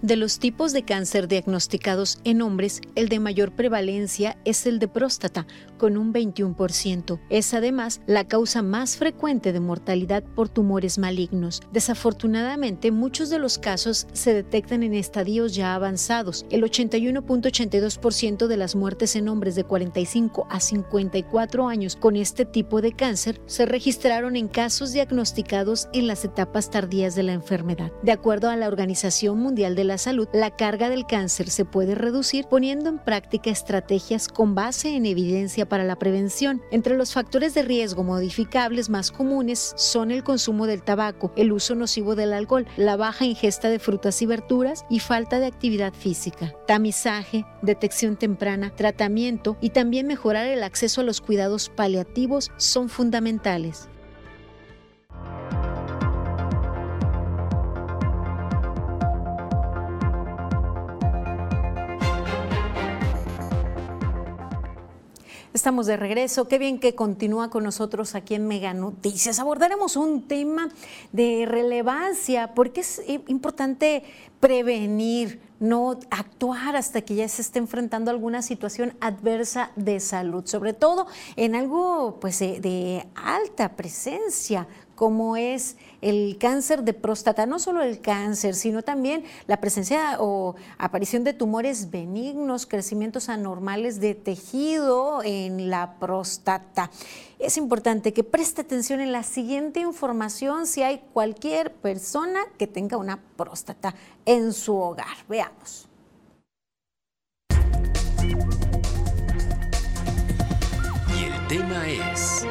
De los tipos de cáncer diagnosticados en hombres, el de mayor prevalencia es el de próstata, con un 21%. Es además la causa más frecuente de mortalidad por tumores malignos. Desafortunadamente, muchos de los casos se detectan en estadios ya avanzados. El 81.82% de las muertes en hombres de 45 a 54 años con este tipo de cáncer se registraron en casos diagnosticados en las etapas tardías de la enfermedad. De acuerdo a la Organización Mundial de la salud, la carga del cáncer se puede reducir poniendo en práctica estrategias con base en evidencia para la prevención. Entre los factores de riesgo modificables más comunes son el consumo del tabaco, el uso nocivo del alcohol, la baja ingesta de frutas y verduras y falta de actividad física. Tamizaje, detección temprana, tratamiento y también mejorar el acceso a los cuidados paliativos son fundamentales. Estamos de regreso. Qué bien que continúa con nosotros aquí en Mega Noticias. Abordaremos un tema de relevancia porque es importante prevenir, no actuar hasta que ya se esté enfrentando alguna situación adversa de salud, sobre todo en algo pues de alta presencia como es el cáncer de próstata, no solo el cáncer, sino también la presencia o aparición de tumores benignos, crecimientos anormales de tejido en la próstata. Es importante que preste atención en la siguiente información si hay cualquier persona que tenga una próstata en su hogar. Veamos. Y el tema es...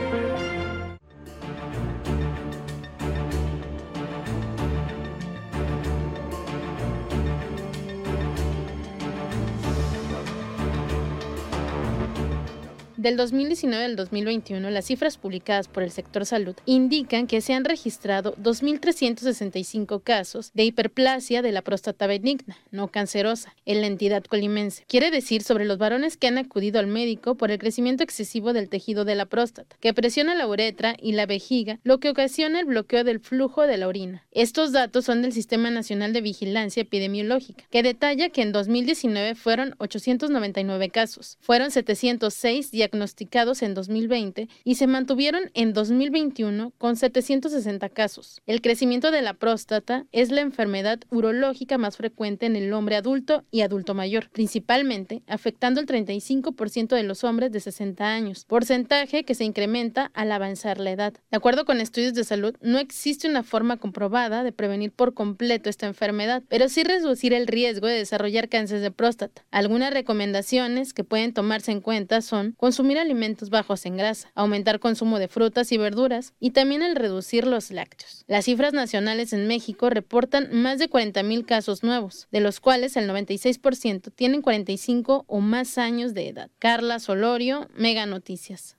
Del 2019 al 2021, las cifras publicadas por el sector salud indican que se han registrado 2.365 casos de hiperplasia de la próstata benigna, no cancerosa, en la entidad colimense. Quiere decir sobre los varones que han acudido al médico por el crecimiento excesivo del tejido de la próstata, que presiona la uretra y la vejiga, lo que ocasiona el bloqueo del flujo de la orina. Estos datos son del Sistema Nacional de Vigilancia Epidemiológica, que detalla que en 2019 fueron 899 casos, fueron 706 diagnosticados en 2020 y se mantuvieron en 2021 con 760 casos. El crecimiento de la próstata es la enfermedad urológica más frecuente en el hombre adulto y adulto mayor, principalmente afectando el 35% de los hombres de 60 años, porcentaje que se incrementa al avanzar la edad. De acuerdo con estudios de salud, no existe una forma comprobada de prevenir por completo esta enfermedad, pero sí reducir el riesgo de desarrollar cáncer de próstata. Algunas recomendaciones que pueden tomarse en cuenta son consumir alimentos bajos en grasa, aumentar consumo de frutas y verduras y también el reducir los lácteos. Las cifras nacionales en México reportan más de 40.000 casos nuevos, de los cuales el 96% tienen 45 o más años de edad. Carla Solorio, Mega Noticias.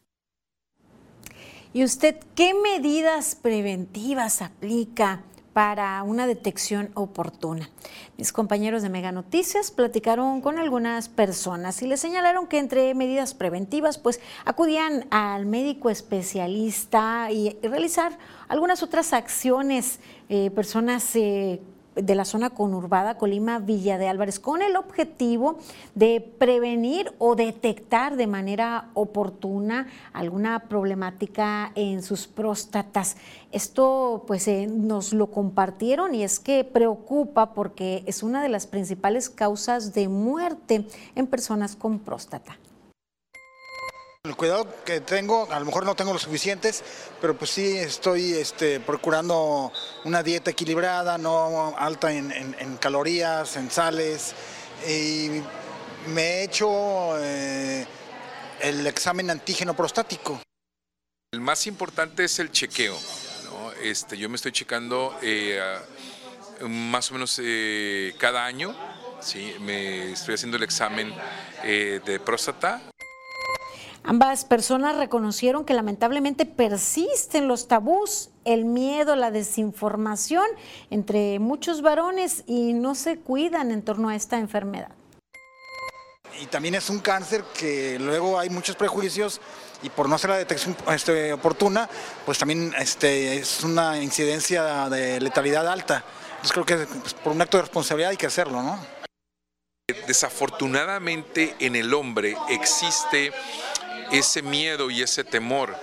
¿Y usted qué medidas preventivas aplica? Para una detección oportuna. Mis compañeros de Mega Noticias platicaron con algunas personas y les señalaron que entre medidas preventivas, pues acudían al médico especialista y, realizar algunas otras acciones, eh, personas eh, de la zona conurbada Colima Villa de Álvarez con el objetivo de prevenir o detectar de manera oportuna alguna problemática en sus próstatas. Esto pues eh, nos lo compartieron y es que preocupa porque es una de las principales causas de muerte en personas con próstata. El cuidado que tengo, a lo mejor no tengo los suficientes, pero pues sí estoy este, procurando una dieta equilibrada, no alta en, calorías, en sales. Y me he hecho eh, el examen antígeno prostático. El más importante es el chequeo. Este, yo me estoy checando eh, más o menos eh, cada año. ¿sí? Me estoy haciendo el examen de próstata. Ambas personas reconocieron que lamentablemente persisten los tabús, el miedo, la desinformación entre muchos varones y no se cuidan en torno a esta enfermedad. Y también es un cáncer que luego hay muchos prejuicios y por no hacer la detección este, oportuna, pues también este, es una incidencia de letalidad alta. Entonces creo que pues, por un acto de responsabilidad hay que hacerlo, ¿no? Desafortunadamente en el hombre existe ese miedo y ese temor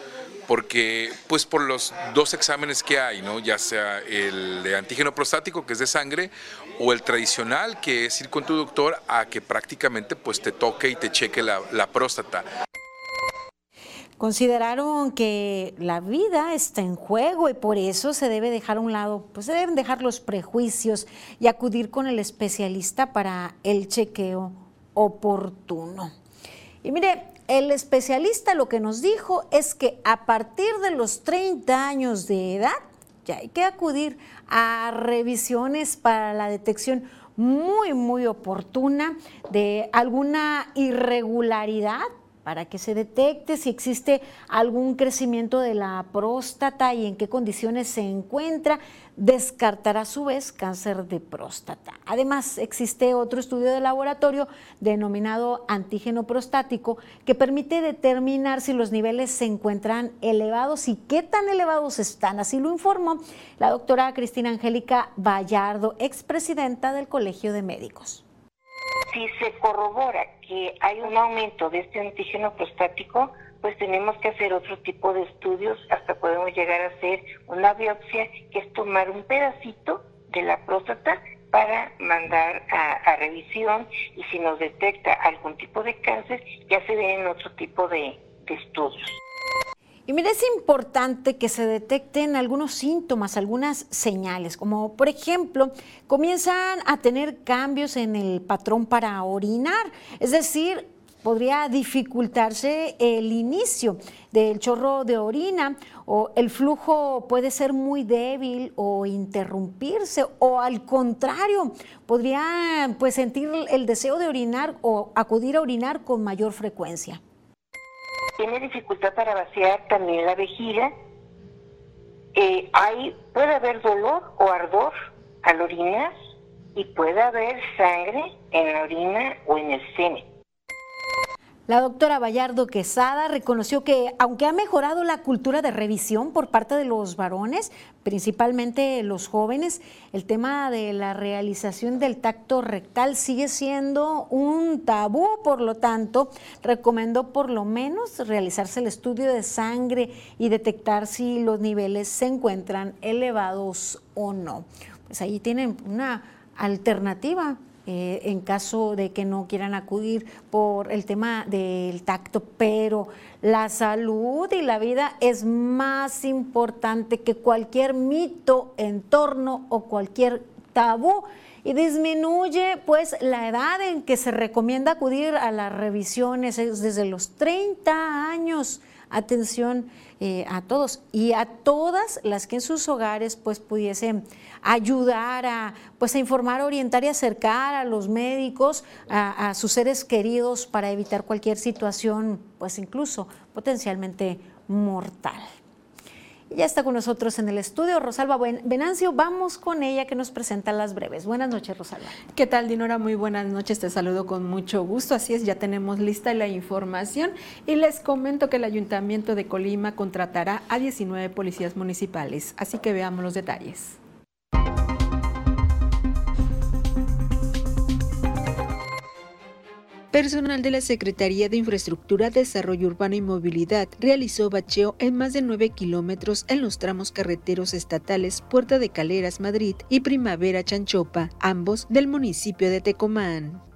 porque pues por los dos exámenes que hay, ¿no? ya sea el de antígeno prostático que es de sangre o el tradicional que es ir con tu doctor a que prácticamente pues te toque y te cheque la, la próstata. Consideraron que la vida está en juego y por eso se debe dejar a un lado, pues se deben dejar los prejuicios y acudir con el especialista para el chequeo oportuno. Y mire, el especialista lo que nos dijo es que a partir de los 30 años de edad ya hay que acudir a revisiones para la detección muy, muy oportuna de alguna irregularidad para que se detecte si existe algún crecimiento de la próstata y en qué condiciones se encuentra, descartar a su vez cáncer de próstata. Además, existe otro estudio de laboratorio denominado antígeno prostático que permite determinar si los niveles se encuentran elevados y qué tan elevados están. Así lo informó la doctora Cristina Angélica Vallardo, expresidenta del Colegio de Médicos. Si se corrobora que hay un aumento de este antígeno prostático, pues tenemos que hacer otro tipo de estudios, hasta podemos llegar a hacer una biopsia, que es tomar un pedacito de la próstata para mandar a, revisión y si nos detecta algún tipo de cáncer, ya se en otro tipo de estudios. Y mire, es importante que se detecten algunos síntomas, algunas señales, como por ejemplo, comienzan a tener cambios en el patrón para orinar, es decir, podría dificultarse el inicio del chorro de orina o el flujo puede ser muy débil o interrumpirse o al contrario, podría pues sentir el deseo de orinar o acudir a orinar con mayor frecuencia. Tiene dificultad para vaciar también la vejiga, eh, hay, puede haber dolor o ardor al orinar y puede haber sangre en la orina o en el semen. La doctora Vallardo Quesada reconoció que aunque ha mejorado la cultura de revisión por parte de los varones, principalmente los jóvenes, el tema de la realización del tacto rectal sigue siendo un tabú, por lo tanto, recomendó por lo menos realizarse el estudio de sangre y detectar si los niveles se encuentran elevados o no. Pues ahí tienen una alternativa eh, en caso de que no quieran acudir por el tema del tacto, pero la salud y la vida es más importante que cualquier mito en torno o cualquier tabú y disminuye pues la edad en que se recomienda acudir a las revisiones es desde los 30 años. Atención eh, a todos y a todas las que en sus hogares pues pudiesen ayudar a, pues, a informar, orientar y acercar a los médicos, a, sus seres queridos para evitar cualquier situación, pues incluso potencialmente mortal. Ya está con nosotros en el estudio Rosalba Venancio. Vamos con ella que nos presenta las breves. Buenas noches, Rosalba. ¿Qué tal, Dinora? Muy buenas noches. Te saludo con mucho gusto. Así es, ya tenemos lista la información y les comento que el Ayuntamiento de Colima contratará a 19 policías municipales. Así que veamos los detalles. Personal de la Secretaría de Infraestructura, Desarrollo Urbano y Movilidad realizó bacheo en más de 9 kilómetros en los tramos carreteros estatales Puerta de Caleras, Madrid y Primavera Chanchopa, ambos del municipio de Tecomán.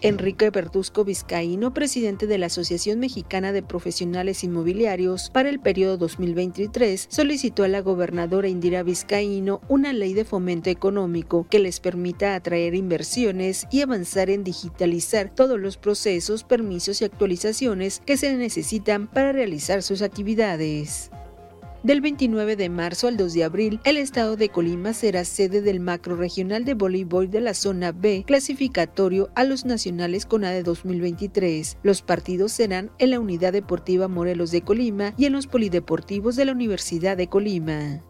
Enrique Bertusco Vizcaíno, presidente de la Asociación Mexicana de Profesionales Inmobiliarios para el periodo 2023, solicitó a la gobernadora Indira Vizcaíno una ley de fomento económico que les permita atraer inversiones y avanzar en digitalizar todos los procesos, permisos y actualizaciones que se necesitan para realizar sus actividades. Del 29 de marzo al 2 de abril, el estado de Colima será sede del macro regional de voleibol de la zona B, clasificatorio a los nacionales CONADE 2023. Los partidos serán en la Unidad Deportiva Morelos de Colima y en los polideportivos de la Universidad de Colima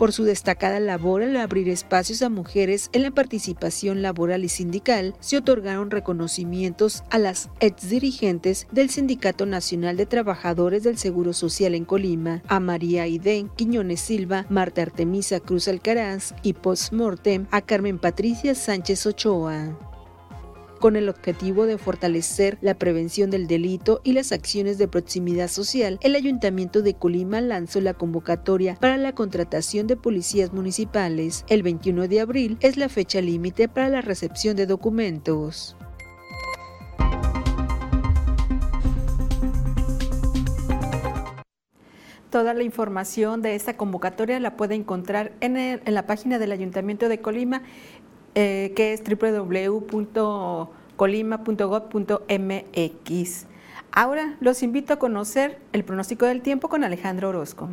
por su destacada labor al abrir espacios a mujeres en la participación laboral y sindical, se otorgaron reconocimientos a las ex dirigentes del Sindicato Nacional de Trabajadores del Seguro Social en Colima, a María Aiden Quiñones Silva, Marta Artemisa Cruz Alcaraz y post-mortem a Carmen Patricia Sánchez Ochoa con el objetivo de fortalecer la prevención del delito y las acciones de proximidad social, el Ayuntamiento de Colima lanzó la convocatoria para la contratación de policías municipales. El 21 de abril es la fecha límite para la recepción de documentos. Toda la información de esta convocatoria la puede encontrar en, en la página del Ayuntamiento de Colima eh, que es www.colima.gov.mx. Ahora los invito a conocer el pronóstico del tiempo con Alejandro Orozco.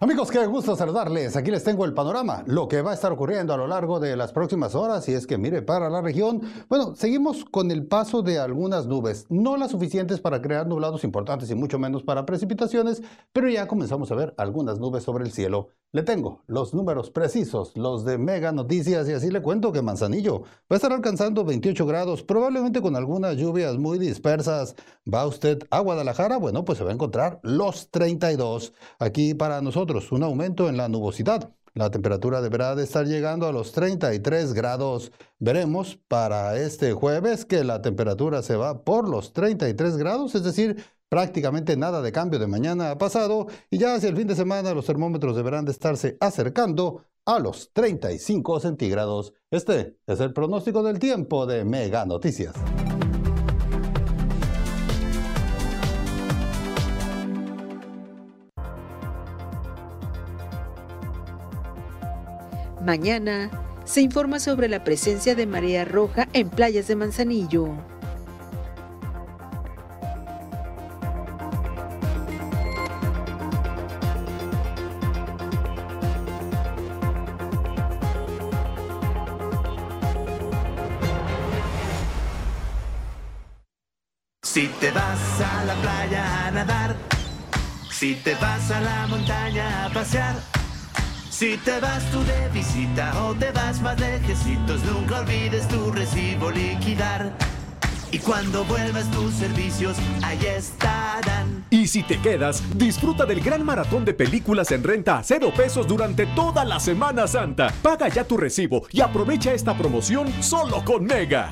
Amigos, qué gusto saludarles. Aquí les tengo el panorama, lo que va a estar ocurriendo a lo largo de las próximas horas. Y es que, mire, para la región, bueno, seguimos con el paso de algunas nubes, no las suficientes para crear nublados importantes y mucho menos para precipitaciones, pero ya comenzamos a ver algunas nubes sobre el cielo. Le tengo los números precisos, los de Mega Noticias, y así le cuento que Manzanillo va a estar alcanzando 28 grados, probablemente con algunas lluvias muy dispersas. ¿Va usted a Guadalajara? Bueno, pues se va a encontrar los 32. Aquí para nosotros, un aumento en la nubosidad. La temperatura deberá de estar llegando a los 33 grados. Veremos para este jueves que la temperatura se va por los 33 grados, es decir, prácticamente nada de cambio de mañana a pasado y ya hacia el fin de semana los termómetros deberán de estarse acercando a los 35 centígrados. Este es el pronóstico del tiempo de Mega Noticias. Mañana se informa sobre la presencia de marea roja en playas de Manzanillo. Si te vas a la playa a nadar, si te vas a la montaña a pasear, si te vas tú de visita o te vas más lejecitos, nunca olvides tu recibo liquidar. Y cuando vuelvas tus servicios, ahí estarán. Y si te quedas, disfruta del gran maratón de películas en renta a cero pesos durante toda la Semana Santa. Paga ya tu recibo y aprovecha esta promoción solo con Mega.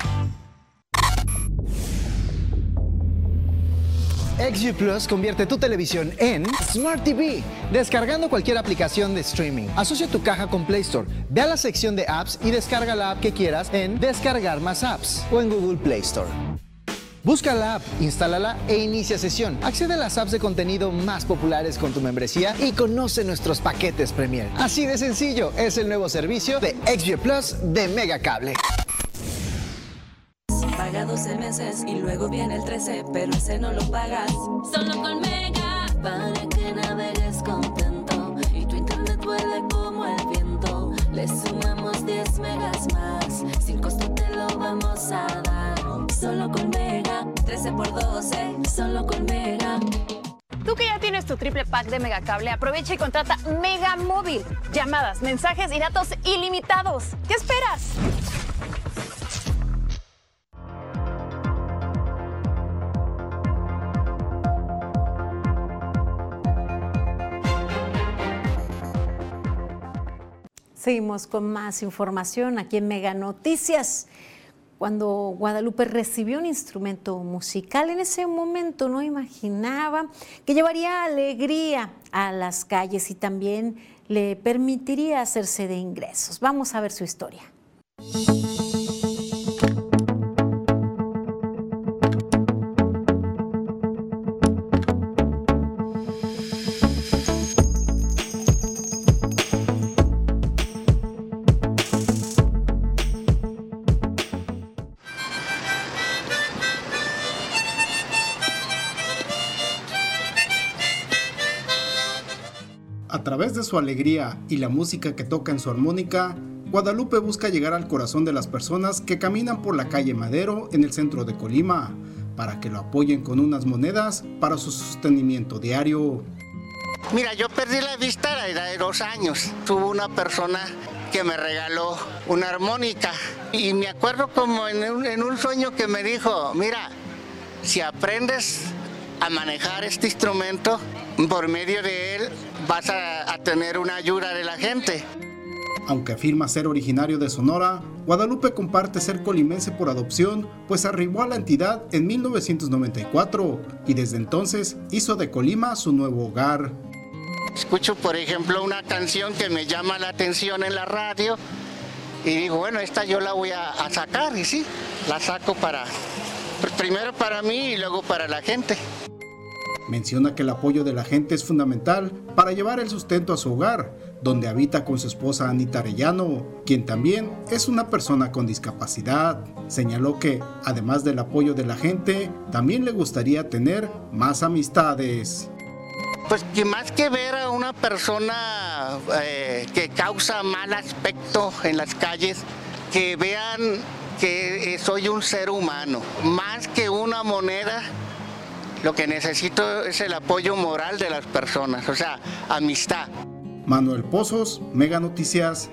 XG Plus convierte tu televisión en Smart TV, descargando cualquier aplicación de streaming. Asocia tu caja con Play Store, ve a la sección de apps y descarga la app que quieras en Descargar más apps o en Google Play Store. Busca la app, instálala e inicia sesión. Accede a las apps de contenido más populares con tu membresía y conoce nuestros paquetes Premier. Así de sencillo, es el nuevo servicio de XG Plus de Mega Cable. Paga 12 meses y luego viene el 13, pero ese no lo pagas. Solo con Mega, para que navegues contento y tu internet vuele como el viento. Le sumamos 10 megas más, sin costo te lo vamos a dar. Solo con Mega, 13 por 12, solo con Mega. Tú que ya tienes tu triple pack de Megacable, aprovecha y contrata Mega Móvil. Llamadas, mensajes y datos ilimitados. ¿Qué esperas? Seguimos con más información aquí en Mega Noticias. Cuando Guadalupe recibió un instrumento musical, en ese momento no imaginaba que llevaría alegría a las calles y también le permitiría hacerse de ingresos. Vamos a ver su historia. Su alegría y la música que toca en su armónica, Guadalupe busca llegar al corazón de las personas que caminan por la calle Madero en el centro de Colima, para que lo apoyen con unas monedas para su sostenimiento diario. Mira, yo perdí la vista a la edad de dos años. Tuvo una persona que me regaló una armónica y me acuerdo como en un, en un sueño que me dijo, mira, si aprendes a manejar este instrumento, por medio de él vas a, a tener una ayuda de la gente. Aunque afirma ser originario de Sonora, Guadalupe comparte ser colimense por adopción, pues arribó a la entidad en 1994 y desde entonces hizo de Colima su nuevo hogar. Escucho, por ejemplo, una canción que me llama la atención en la radio y digo, bueno, esta yo la voy a, a sacar y sí, la saco para, primero para mí y luego para la gente. Menciona que el apoyo de la gente es fundamental para llevar el sustento a su hogar, donde habita con su esposa Anita Arellano, quien también es una persona con discapacidad. Señaló que, además del apoyo de la gente, también le gustaría tener más amistades. Pues que más que ver a una persona eh, que causa mal aspecto en las calles, que vean que eh, soy un ser humano, más que una moneda, lo que necesito es el apoyo moral de las personas, o sea, amistad. Manuel Pozos, Mega Noticias.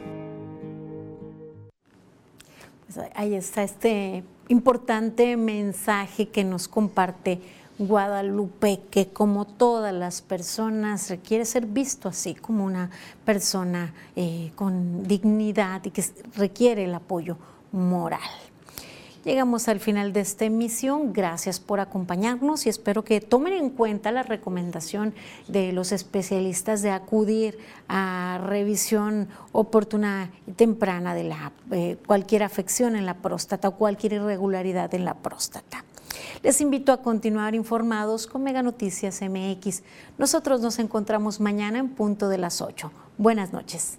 Pues ahí está este importante mensaje que nos comparte Guadalupe, que como todas las personas requiere ser visto así como una persona eh, con dignidad y que requiere el apoyo moral. Llegamos al final de esta emisión. Gracias por acompañarnos y espero que tomen en cuenta la recomendación de los especialistas de acudir a revisión oportuna y temprana de la, eh, cualquier afección en la próstata o cualquier irregularidad en la próstata. Les invito a continuar informados con Mega Noticias MX. Nosotros nos encontramos mañana en punto de las 8. Buenas noches.